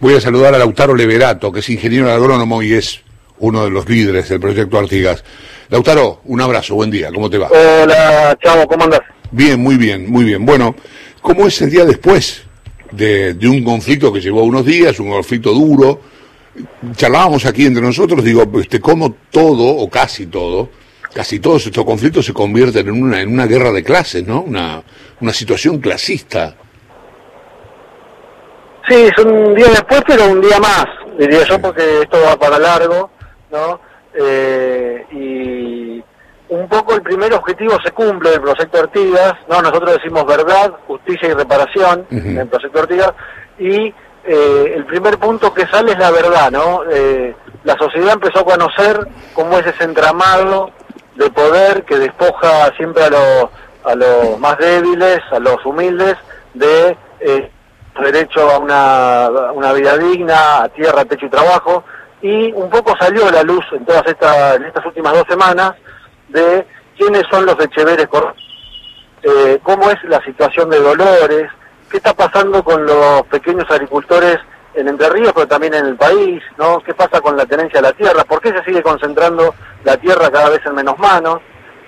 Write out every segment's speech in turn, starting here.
Voy a saludar a Lautaro Leverato, que es ingeniero agrónomo y es uno de los líderes del proyecto Artigas. Lautaro, un abrazo, buen día, ¿cómo te va? Hola, Chavo, ¿cómo andas? Bien, muy bien, muy bien. Bueno, ¿cómo es el día después de, un conflicto que llevó unos días, un conflicto duro? Charlábamos aquí entre nosotros, digo, este, cómo todo, o casi todo, casi todos estos conflictos se convierten en una, en una guerra de clases, ¿no? Una, una situación clasista. Sí, es un día después, pero un día más, diría yo, porque esto va para largo, ¿no? Eh, y un poco el primer objetivo se cumple del proyecto Artigas, ¿no? Nosotros decimos verdad, justicia y reparación en el proyecto Artigas, y eh, el primer punto que sale es la verdad, ¿no? Eh, la sociedad empezó a conocer cómo es ese entramado de poder que despoja siempre a los, a los más débiles, a los humildes, de eh, derecho a una, vida digna, a tierra, techo y trabajo, y un poco salió a la luz en todas estas, en estas últimas dos semanas de quiénes son los Echeveres, eh, cómo es la situación de Dolores, qué está pasando con los pequeños agricultores en Entre Ríos, pero también en el país, ¿no? ¿Qué pasa con la tenencia de la tierra? ¿Por qué se sigue concentrando la tierra cada vez en menos manos?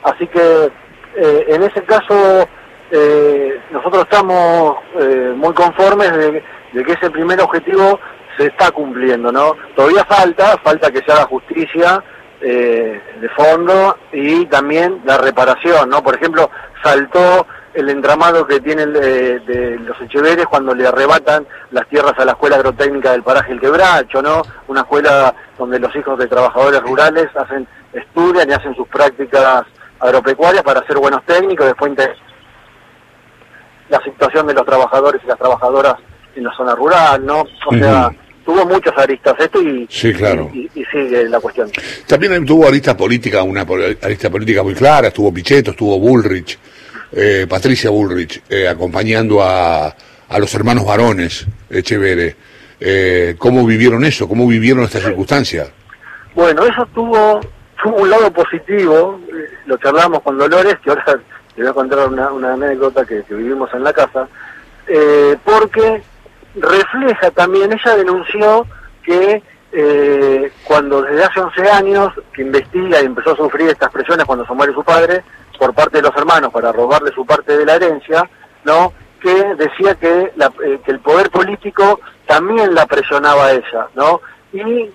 Así que eh, en ese caso eh, nosotros estamos eh, muy conformes de, que ese primer objetivo se está cumpliendo, ¿no? Todavía falta, falta que se haga justicia de fondo y también la reparación, ¿no? Por ejemplo, saltó el entramado que tienen de, los Echeveres cuando le arrebatan las tierras a la Escuela Agrotécnica del Paraje El Quebracho, ¿no? Una escuela donde los hijos de trabajadores rurales hacen estudian y hacen sus prácticas agropecuarias para ser buenos técnicos, después la situación de los trabajadores y las trabajadoras en la zona rural, ¿no? O sea, tuvo muchas aristas esto y, sí, claro. y, sigue la cuestión. También tuvo arista política, una arista política muy clara, estuvo Pichetto, estuvo Bullrich, eh, Patricia Bullrich, eh, acompañando a, a los hermanos varones Echevere. Eh, ¿Cómo vivieron eso? ¿Cómo vivieron esta circunstancia? Bueno, eso tuvo, tuvo un lado positivo, eh, lo charlamos con Dolores, que ahora te voy a contar una, anécdota que, vivimos en la casa, eh, porque refleja también, ella denunció que eh, cuando desde hace 11 años que investiga y empezó a sufrir estas presiones cuando se muere su padre por parte de los hermanos para robarle su parte de la herencia, ¿no? que decía que, eh, que el poder político también la presionaba a ella, ¿no? Y,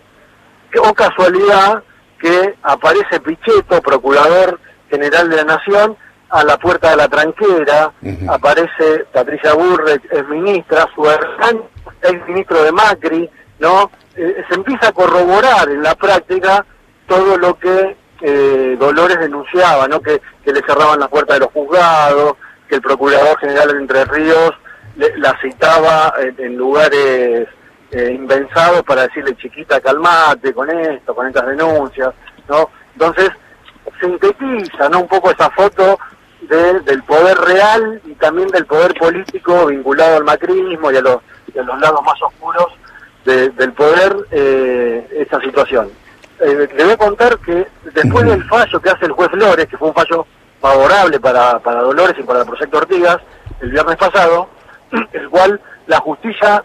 o casualidad, que aparece Pichetto, procurador general de la Nación, a la puerta de la tranquera, aparece Patricia Burrech, es ministra, su hermano es ministro de Macri, ¿no? Eh, se empieza a corroborar en la práctica todo lo que eh, Dolores denunciaba, ¿no? Que, que le cerraban la puerta de los juzgados, que el Procurador General de Entre Ríos la citaba en, lugares eh, invensados para decirle chiquita calmate con esto, con estas denuncias, ¿no? Entonces sintetiza, ¿no? Un poco esa foto del poder real y también del poder político vinculado al macrismo y a los, los lados más oscuros del poder eh, esta situación. Eh, le voy a contar que después del fallo que hace el juez Flores, que fue un fallo favorable para, para Dolores y para el proyecto Ortigas el viernes pasado, el cual la justicia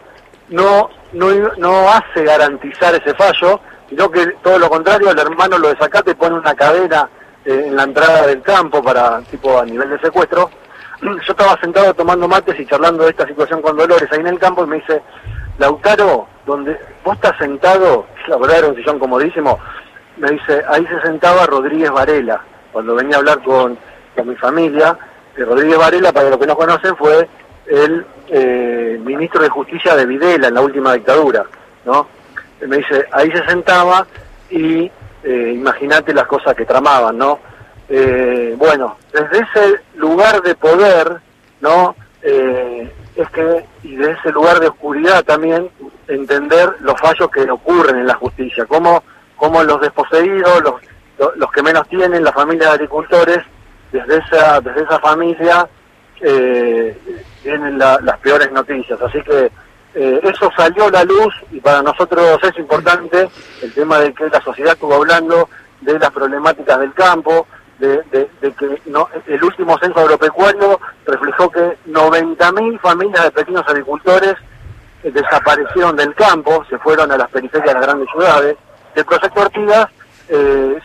no, no, no hace garantizar ese fallo, sino que todo lo contrario, el hermano lo desacate y pone una cadena en la entrada del campo para tipo a nivel de secuestro. Yo estaba sentado tomando mates y charlando de esta situación con Dolores ahí en el campo y me dice, Lautaro, donde vos estás sentado, la verdad era un sillón comodísimo, me dice, ahí se sentaba Rodríguez Varela, cuando venía a hablar con, con mi familia, Rodríguez Varela, para los que no conocen, fue el eh, ministro de Justicia de Videla en la última dictadura, ¿no? Me dice, ahí se sentaba y eh, imagínate las cosas que tramaban, ¿no? Eh, bueno, desde ese lugar de poder, ¿no? es que, y de ese lugar de oscuridad también, entender los fallos que ocurren en la justicia, cómo, cómo los desposeídos, los, los que menos tienen, las familias de agricultores, desde esa, desde esa familia eh, vienen las peores noticias. Así que eh, eso salió a la luz y para nosotros es importante el tema de que la sociedad estuvo hablando de las problemáticas del campo, de, que no, el último censo agropecuario reflejó que 90.000 familias de pequeños agricultores desaparecieron del campo, se fueron a las periferias de las grandes ciudades. El proyecto Artigas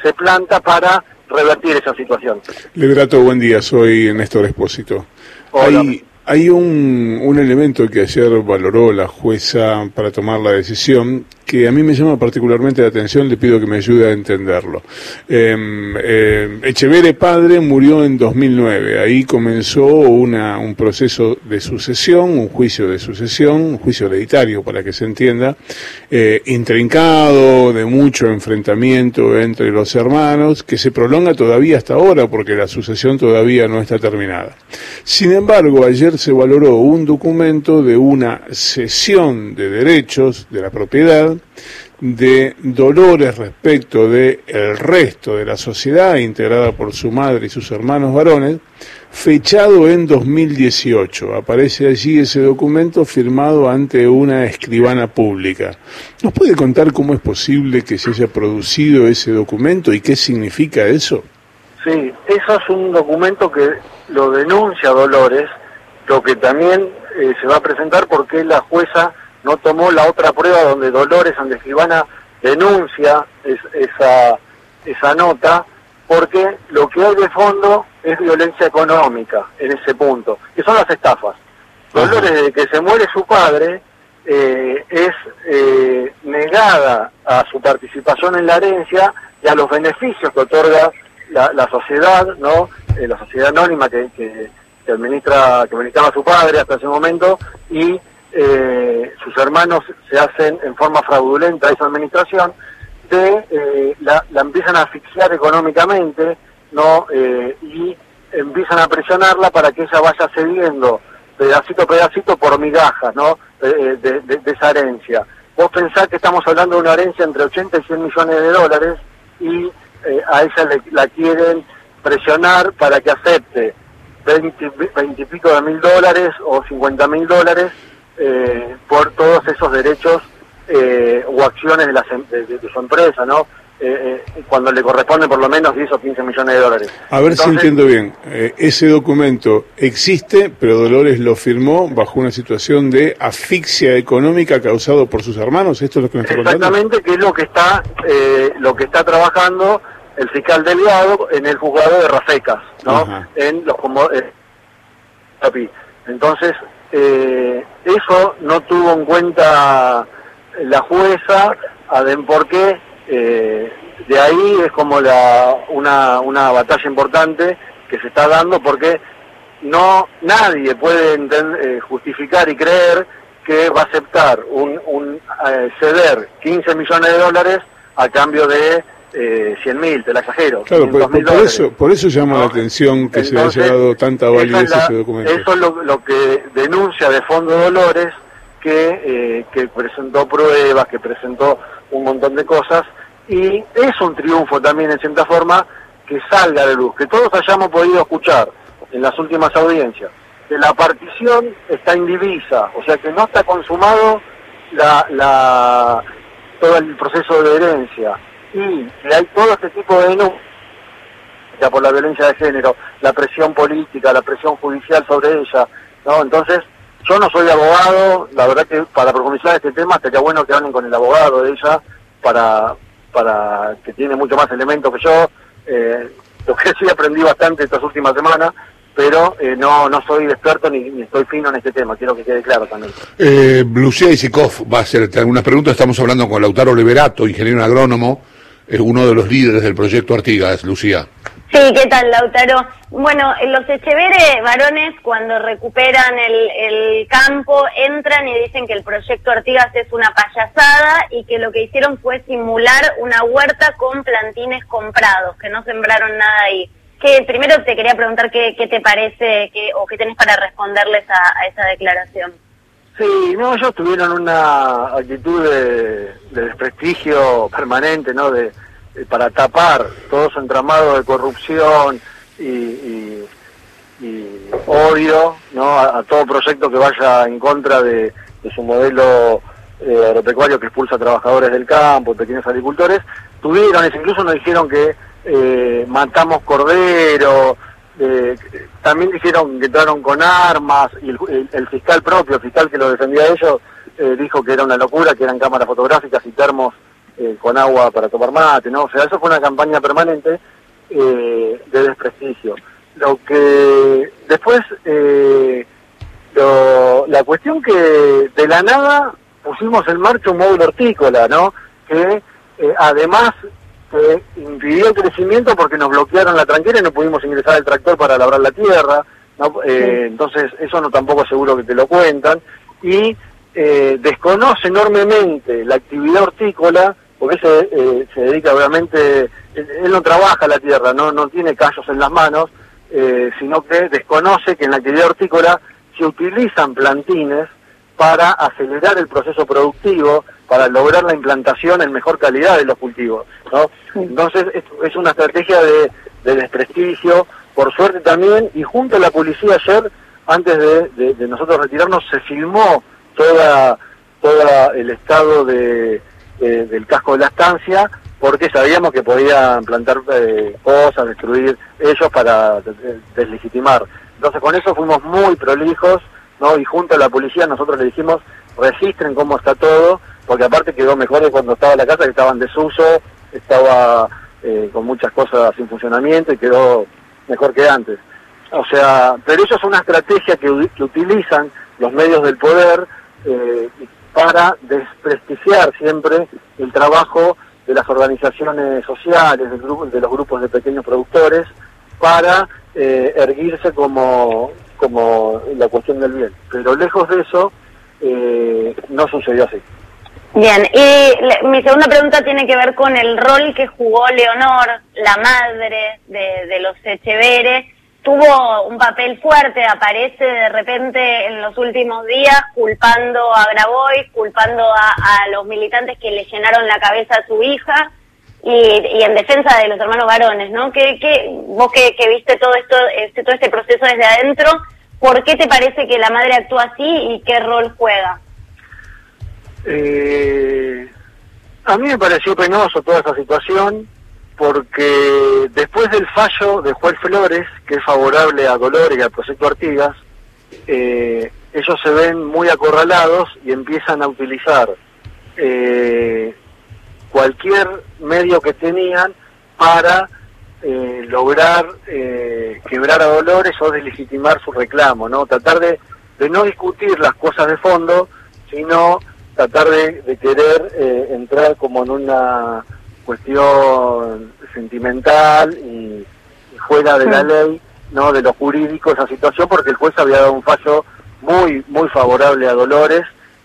se planta para revertir esa situación. Liberato, buen día, soy Néstor Espósito. Hay, hay un, un elemento que ayer valoró la jueza para tomar la decisión que a mí me llama particularmente la atención, le pido que me ayude a entenderlo. Eh, Echevere padre murió en 2009, ahí comenzó una, un proceso de sucesión, un juicio de sucesión, un juicio hereditario para que se entienda, eh, intrincado, de mucho enfrentamiento entre los hermanos, que se prolonga todavía hasta ahora porque la sucesión todavía no está terminada. Sin embargo, ayer se valoró un documento de una cesión de derechos de la propiedad de dolores respecto de el resto de la sociedad integrada por su madre y sus hermanos varones, fechado en 2018. Aparece allí ese documento firmado ante una escribana pública. ¿Nos puede contar cómo es posible que se haya producido ese documento y qué significa eso? Sí, eso es un documento que lo denuncia Dolores, lo que también eh, se va a presentar porque la jueza no tomó la otra prueba donde Dolores Andescribana denuncia esa, esa nota, porque lo que hay de fondo es violencia económica en ese punto, que son las estafas. Dolores, desde que se muere su padre, eh, es eh, negada a su participación en la herencia y a los beneficios que otorga la, sociedad, ¿no? Eh, la sociedad anónima que, que, que administra, que administraba su padre hasta ese momento, y eh, sus hermanos se hacen en forma fraudulenta esa administración, de, eh, la, empiezan a asfixiar económicamente, ¿no? Eh, y empiezan a presionarla para que ella vaya cediendo pedacito a pedacito por migajas, ¿no? De, esa herencia. Vos pensás que estamos hablando de una herencia entre 80 y 100 millones de dólares y a ella la quieren presionar para que acepte 20, 20 y pico de mil dólares o 50 mil dólares eh, por todos esos derechos eh, o acciones de, la, em, de, su empresa, ¿no? Eh, cuando le corresponden por lo menos 10 o 15 millones de dólares. A ver si entiendo bien, ese documento existe, pero Dolores lo firmó bajo una situación de asfixia económica causado por sus hermanos, ¿esto es lo que me está contando? Exactamente, que es lo que está, lo que está trabajando el fiscal Delgado en el juzgado de Rafecas, ¿no? En los como Entonces, eh, eso no tuvo en cuenta la jueza, porque eh, de ahí es como la, una, una batalla importante que se está dando porque no nadie puede eh, justificar y creer que va a aceptar un, un eh, ceder 15 millones de dólares a cambio de eh, 100 mil, te la exagero. Claro, por, eso, por eso llama la atención que se haya dado tanta validez a ese documento. Eso es lo, que denuncia de Fondo Dolores, que, eh, que presentó pruebas, que presentó un montón de cosas, y es un triunfo también en cierta forma que salga de luz, que todos hayamos podido escuchar en las últimas audiencias, que la partición está indivisa, o sea que no está consumado la, la, todo el proceso de herencia, y hay todo este tipo de denuncias por la violencia de género, la presión política, la presión judicial sobre ella, ¿no? Entonces, yo no soy abogado, la verdad que para profundizar este tema sería bueno que hablen con el abogado de ella para, para que tiene mucho más elementos que yo. Eh, lo que sí aprendí bastante estas últimas semanas, pero eh, no, no soy experto ni, ni, estoy fino en este tema, quiero que quede claro también. Eh, Lucía Isikov va a hacerte algunas preguntas, estamos hablando con Lautaro Liberato, ingeniero agrónomo, es uno de los líderes del proyecto Artigas, Lucía. Sí, ¿qué tal, Lautaro? Bueno, los Echevere varones, cuando recuperan el, campo, entran y dicen que el proyecto Artigas es una payasada y que lo que hicieron fue simular una huerta con plantines comprados, que no sembraron nada ahí. Que primero te quería preguntar qué, qué te parece o qué tenés para responderles a esa declaración. Sí, no, ellos tuvieron una actitud de, desprestigio permanente, ¿no? De, para tapar todo su entramado de corrupción y, odio, ¿no? A, todo proyecto que vaya en contra de, su modelo eh, agropecuario que expulsa trabajadores del campo, pequeños agricultores. Tuvieron, incluso nos dijeron que eh, matamos cordero, eh, también dijeron que entraron con armas y el, fiscal propio, el fiscal que lo defendía a ellos, eh, dijo que era una locura, que eran cámaras fotográficas y termos eh, con agua para tomar mate, ¿no? O sea, eso fue una campaña permanente de desprestigio. Lo que después, la cuestión que de la nada pusimos en marcha un módulo hortícola, ¿no? Que además impidió el crecimiento porque nos bloquearon la tranquera y no pudimos ingresar el tractor para labrar la tierra. Eh, entonces, eso no tampoco seguro que te lo cuentan. Y eh, desconoce enormemente la actividad hortícola, porque se, eh, se dedica obviamente, él, no trabaja la tierra, no, no tiene callos en las manos, sino que desconoce que en la actividad hortícola se utilizan plantines para acelerar el proceso productivo, para lograr la implantación en mejor calidad de los cultivos. ¿no? Entonces, es, una estrategia de, de desprestigio, por suerte también, y junto a la policía ayer, antes de, nosotros retirarnos, se filmó toda, toda el estado de, del casco de la estancia, porque sabíamos que podían plantar eh, cosas, destruir ellos para deslegitimar. Entonces con eso fuimos muy prolijos, ¿no? Y junto a la policía nosotros le dijimos, registren cómo está todo, porque aparte quedó mejor de cuando estaba la casa, que estaba en desuso, estaba eh, con muchas cosas sin funcionamiento y quedó mejor que antes. O sea, pero eso es una estrategia que, utilizan los medios del poder eh, para desprestigiar siempre el trabajo de las organizaciones sociales, de los grupos de pequeños productores, para eh, erguirse como, como la cuestión del bien. Pero lejos de eso, eh, no sucedió así. Bien, y mi segunda pregunta tiene que ver con el rol que jugó Leonor, la madre de, los Echeveres. Tuvo un papel fuerte, aparece de repente en los últimos días culpando a Grabois, culpando a, los militantes que le llenaron la cabeza a su hija y, en defensa de los hermanos varones, ¿no? ¿Qué, qué, vos que, viste todo esto, este, todo este proceso desde adentro, ¿por qué te parece que la madre actúa así y qué rol juega? Eh, a mí me pareció penoso toda esa situación porque después del fallo de Juan Flores, que es favorable a Dolores y al proyecto Artigas, eh, ellos se ven muy acorralados y empiezan a utilizar eh, cualquier medio que tenían para eh, lograr quebrar a Dolores o deslegitimar su reclamo, ¿no? Tratar de, de no discutir las cosas de fondo, sino tratar de, querer eh, entrar como en una cuestión sentimental y, fuera de la ley, no de lo jurídico esa situación, porque el juez había dado un fallo muy muy favorable a Dolores,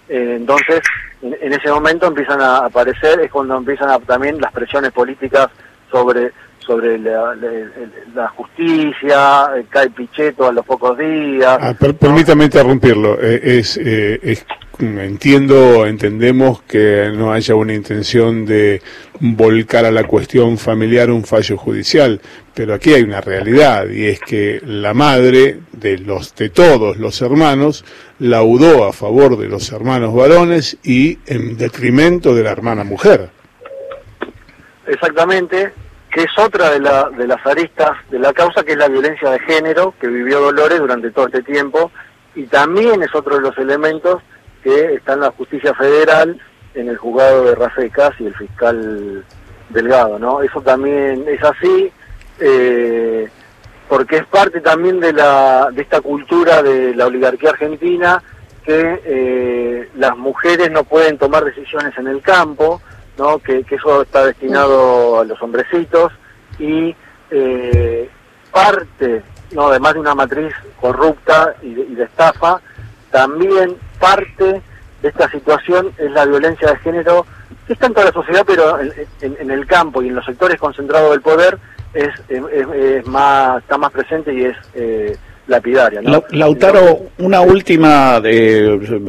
eh, entonces en, ese momento empiezan a aparecer, es cuando empiezan a, también las presiones políticas sobre sobre la, justicia, eh, cae Pichetto a los pocos días. Ah, permítame interrumpirlo, es, es entiendo, entendemos que no haya una intención de volcar a la cuestión familiar un fallo judicial, pero aquí hay una realidad y es que la madre de los de todos los hermanos laudó a favor de los hermanos varones y en detrimento de la hermana mujer. Exactamente, que es otra de, la, de las aristas de la causa, que es la violencia de género que vivió Dolores durante todo este tiempo, y también es otro de los elementos que está en la justicia federal, en el juzgado de Rafecas y el fiscal Delgado, ¿no? Eso también es así, eh, porque es parte también de, la, de esta cultura de la oligarquía argentina, que eh, las mujeres no pueden tomar decisiones en el campo, ¿no? que, eso está destinado a los hombrecitos, y eh, parte, ¿no? además de una matriz corrupta y de estafa, también parte de esta situación es la violencia de género, que está en toda la sociedad, pero en, el campo y en los sectores concentrados del poder es, más, está más presente y es eh, lapidaria. Lautaro, una última,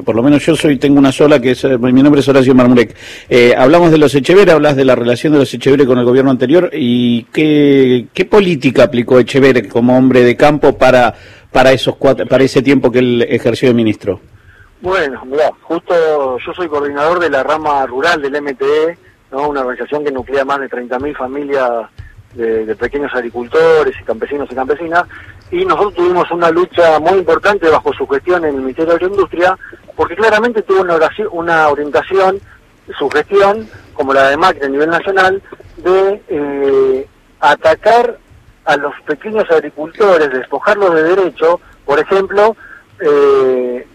por lo menos yo soy tengo una sola, que es, mi nombre es Horacio Marmurek. Eh, hablamos de los Echeverre, hablas de la relación de los Echeverre con el gobierno anterior, y qué, qué política aplicó Echeverre como hombre de campo para, para, esos cuatro, para ese tiempo que él ejerció de ministro. Bueno, mira, justo yo soy coordinador de la rama rural del MTE, ¿no? una organización que nuclea más de 30.000 familias de, pequeños agricultores y campesinos y campesinas, y nosotros tuvimos una lucha muy importante bajo su gestión en el Ministerio de Agroindustria porque claramente tuvo una, una orientación, su gestión, como la de Macri a nivel nacional, de eh, atacar a los pequeños agricultores, despojarlos de derecho, por ejemplo, eh,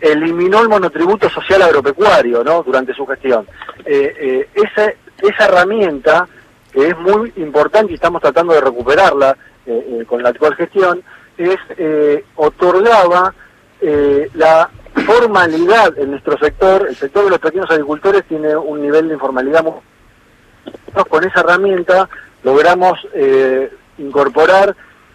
eliminó el monotributo social agropecuario ¿no? durante su gestión. Eh, eh, esa, esa herramienta, que es muy importante y estamos tratando de recuperarla eh, con la actual gestión, es otorgaba la formalidad en nuestro sector, el sector de los pequeños agricultores tiene un nivel de informalidad muy... Con esa herramienta logramos incorporar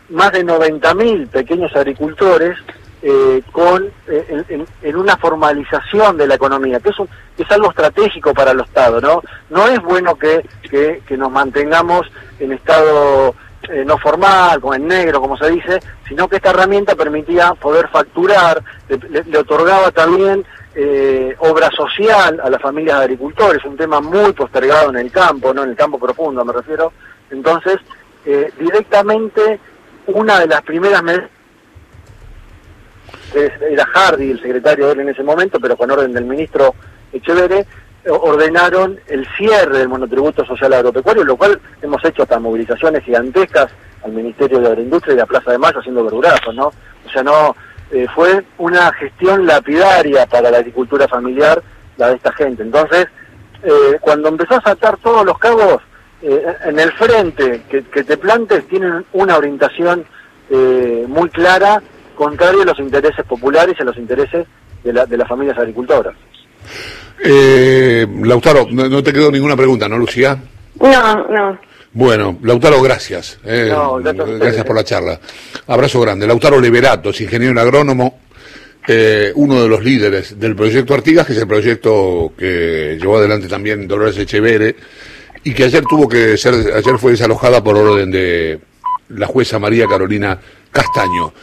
más de 90.000 pequeños agricultores eh, con eh, en, una formalización de la economía, que es, es algo estratégico para el Estado, ¿no? No es bueno que, que, nos mantengamos en estado eh, no formal, como en negro, como se dice, sino que esta herramienta permitía poder facturar, le, otorgaba también obra social a las familias de agricultores, un tema muy postergado en el campo, no en el campo profundo me refiero. Entonces, directamente una de las primeras medidas era Hardy el secretario de él en ese momento, pero con orden del ministro Echeverre, ordenaron el cierre del monotributo social agropecuario, lo cual hemos hecho hasta movilizaciones gigantescas al Ministerio de Agroindustria y a Plaza de Mayo haciendo verdurazos, ¿no? O sea, no eh, fue una gestión lapidaria para la agricultura familiar la de esta gente. Entonces, eh, cuando empezó a saltar todos los cabos, eh, en el frente que, te plantes tienen una orientación muy clara contrario a los intereses populares y a los intereses de, la, de las familias agricultoras. Eh, Lautaro, no, te quedó ninguna pregunta, ¿no, Lucía? No, no. Bueno, Lautaro, gracias. Eh, gracias, por la charla. Abrazo grande. Lautaro Liberato, es ingeniero agrónomo, eh, uno de los líderes del proyecto Artigas, que es el proyecto que llevó adelante también Dolores Echevere, y que ayer tuvo que ser, ayer fue desalojada por orden de la jueza María Carolina Castaño.